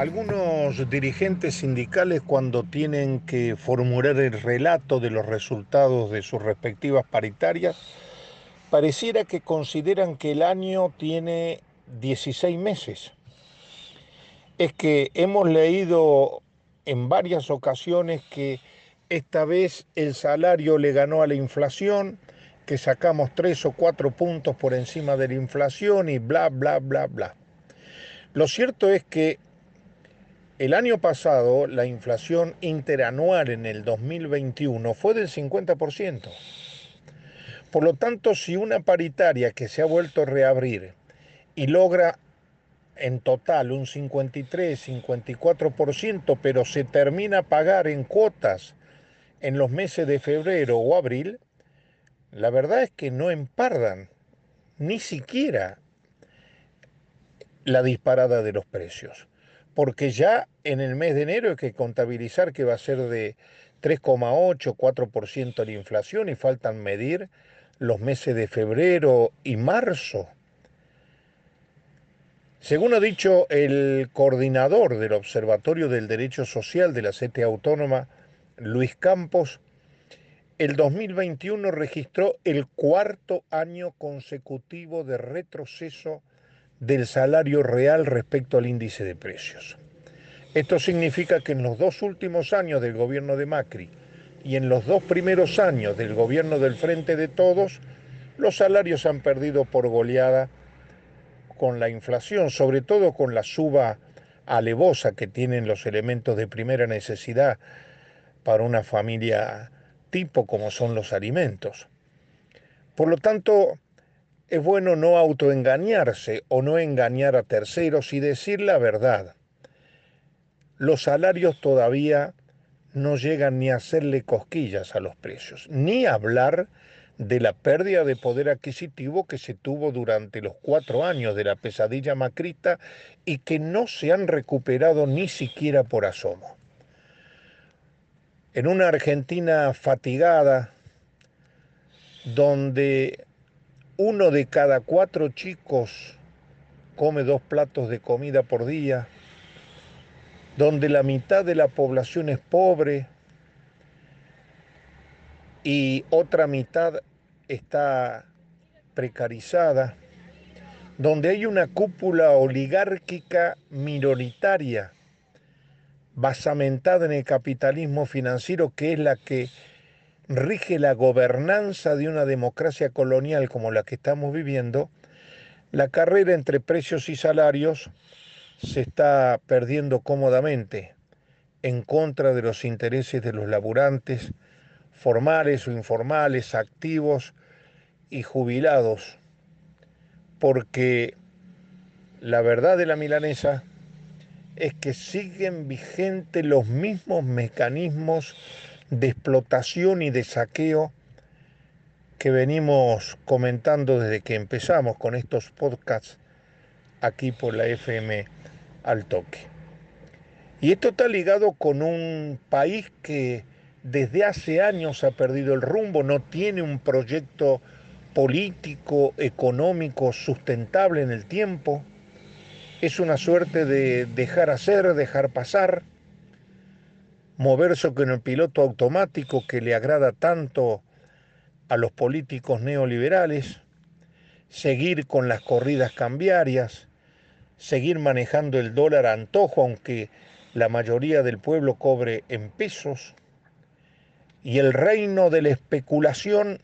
Algunos dirigentes sindicales cuando tienen que formular el relato de los resultados de sus respectivas paritarias, pareciera que consideran que el año tiene 16 meses. Es que hemos leído en varias ocasiones que esta vez el salario le ganó a la inflación, que sacamos tres o cuatro puntos por encima de la inflación y bla, bla, bla, bla. Lo cierto es que el año pasado la inflación interanual en el 2021 fue del 50%. Por lo tanto, si una paritaria que se ha vuelto a reabrir y logra en total un 53-54%, pero se termina a pagar en cuotas en los meses de febrero o abril, la verdad es que no empardan ni siquiera la disparada de los precios, porque ya en el mes de enero hay que contabilizar que va a ser de 3,8, 4% la inflación y faltan medir los meses de febrero y marzo. Según ha dicho el coordinador del Observatorio del Derecho Social de la CETE Autónoma, Luis Campos, el 2021 registró el cuarto año consecutivo de retroceso del salario real respecto al índice de precios. Esto significa que en los dos últimos años del gobierno de Macri y en los dos primeros años del gobierno del Frente de Todos, los salarios han perdido por goleada con la inflación, sobre todo con la suba alevosa que tienen los elementos de primera necesidad para una familia tipo como son los alimentos. Por lo tanto, es bueno no autoengañarse o no engañar a terceros y decir la verdad. Los salarios todavía no llegan ni a hacerle cosquillas a los precios, ni hablar de la pérdida de poder adquisitivo que se tuvo durante los cuatro años de la pesadilla macrita y que no se han recuperado ni siquiera por asomo en una Argentina fatigada, donde uno de cada cuatro chicos come dos platos de comida por día, donde la mitad de la población es pobre y otra mitad está precarizada, donde hay una cúpula oligárquica minoritaria basamentada en el capitalismo financiero, que es la que rige la gobernanza de una democracia colonial como la que estamos viviendo, la carrera entre precios y salarios se está perdiendo cómodamente en contra de los intereses de los laburantes, formales o informales, activos y jubilados, porque la verdad de la milanesa es que siguen vigentes los mismos mecanismos de explotación y de saqueo que venimos comentando desde que empezamos con estos podcasts aquí por la FM al toque. Y esto está ligado con un país que desde hace años ha perdido el rumbo, no tiene un proyecto político, económico sustentable en el tiempo, es una suerte de dejar hacer, dejar pasar, moverse con el piloto automático que le agrada tanto a los políticos neoliberales, seguir con las corridas cambiarias, seguir manejando el dólar a antojo, aunque la mayoría del pueblo cobre en pesos, y el reino de la especulación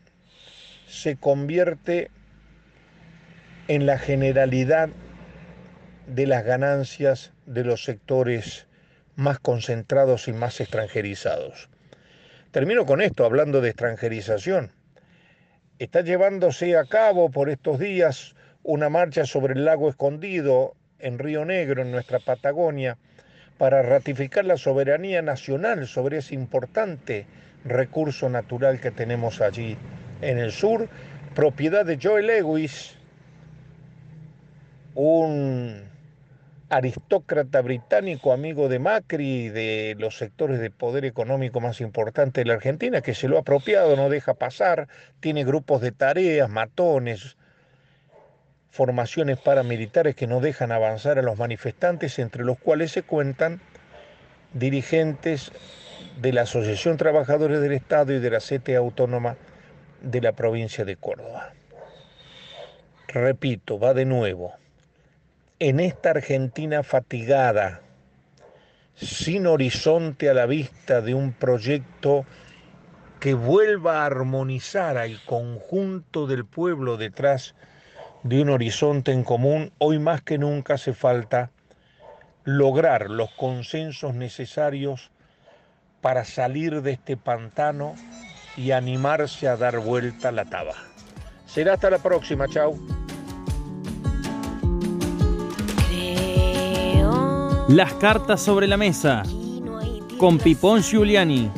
se convierte en la generalidad de las ganancias de los sectores más concentrados y más extranjerizados. Termino con esto, hablando de extranjerización. Está llevándose a cabo por estos días una marcha sobre el lago escondido en Río Negro, en nuestra Patagonia, para ratificar la soberanía nacional sobre ese importante recurso natural que tenemos allí en el sur, propiedad de Joel Lewis, un aristócrata británico, amigo de Macri, de los sectores de poder económico más importantes de la Argentina, que se lo ha apropiado, no deja pasar, tiene grupos de tareas, matones, formaciones paramilitares que no dejan avanzar a los manifestantes, entre los cuales se cuentan dirigentes de la Asociación Trabajadores del Estado y de la CTA Autónoma de la provincia de Córdoba. Repito, va de nuevo en esta Argentina fatigada, sin horizonte a la vista de un proyecto que vuelva a armonizar al conjunto del pueblo detrás de un horizonte en común, hoy más que nunca hace falta lograr los consensos necesarios para salir de este pantano y animarse a dar vuelta la taba. Será hasta la próxima, chao. Las cartas sobre la mesa con Pipón Giuliani.